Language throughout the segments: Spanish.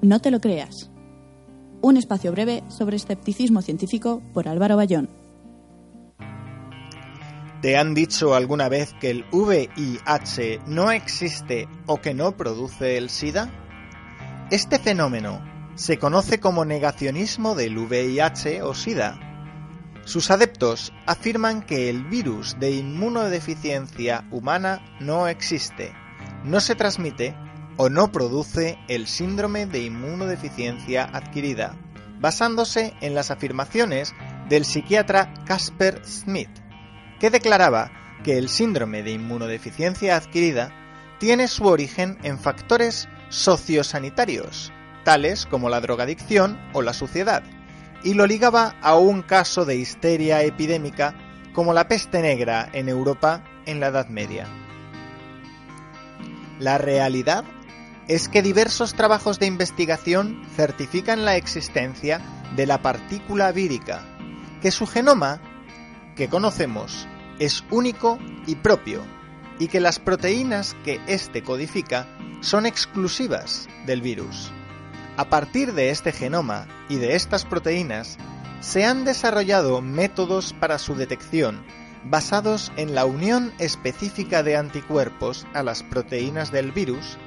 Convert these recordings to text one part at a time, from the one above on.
No te lo creas. Un espacio breve sobre escepticismo científico por Álvaro Bayón. ¿Te han dicho alguna vez que el VIH no existe o que no produce el SIDA? Este fenómeno se conoce como negacionismo del VIH o SIDA. Sus adeptos afirman que el virus de inmunodeficiencia humana no existe, no se transmite o no produce el síndrome de inmunodeficiencia adquirida, basándose en las afirmaciones del psiquiatra Casper Smith, que declaraba que el síndrome de inmunodeficiencia adquirida tiene su origen en factores sociosanitarios, tales como la drogadicción o la suciedad, y lo ligaba a un caso de histeria epidémica como la peste negra en Europa en la Edad Media. La realidad es que diversos trabajos de investigación certifican la existencia de la partícula vírica, que su genoma, que conocemos, es único y propio, y que las proteínas que éste codifica son exclusivas del virus. A partir de este genoma y de estas proteínas, se han desarrollado métodos para su detección basados en la unión específica de anticuerpos a las proteínas del virus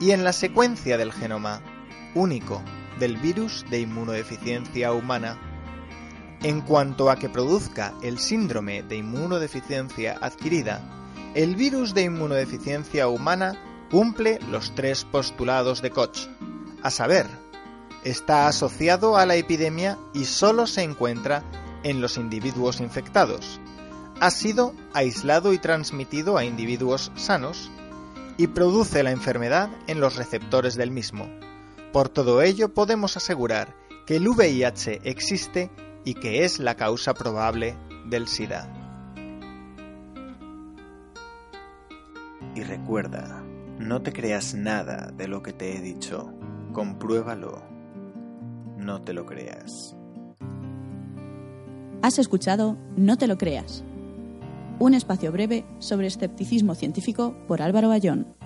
y en la secuencia del genoma único del virus de inmunodeficiencia humana. En cuanto a que produzca el síndrome de inmunodeficiencia adquirida, el virus de inmunodeficiencia humana cumple los tres postulados de Koch, a saber, está asociado a la epidemia y solo se encuentra en los individuos infectados. Ha sido aislado y transmitido a individuos sanos y produce la enfermedad en los receptores del mismo. Por todo ello podemos asegurar que el VIH existe y que es la causa probable del SIDA. Y recuerda, no te creas nada de lo que te he dicho, compruébalo. No te lo creas. Has escuchado No te lo creas un espacio breve sobre escepticismo científico por Álvaro Bayón.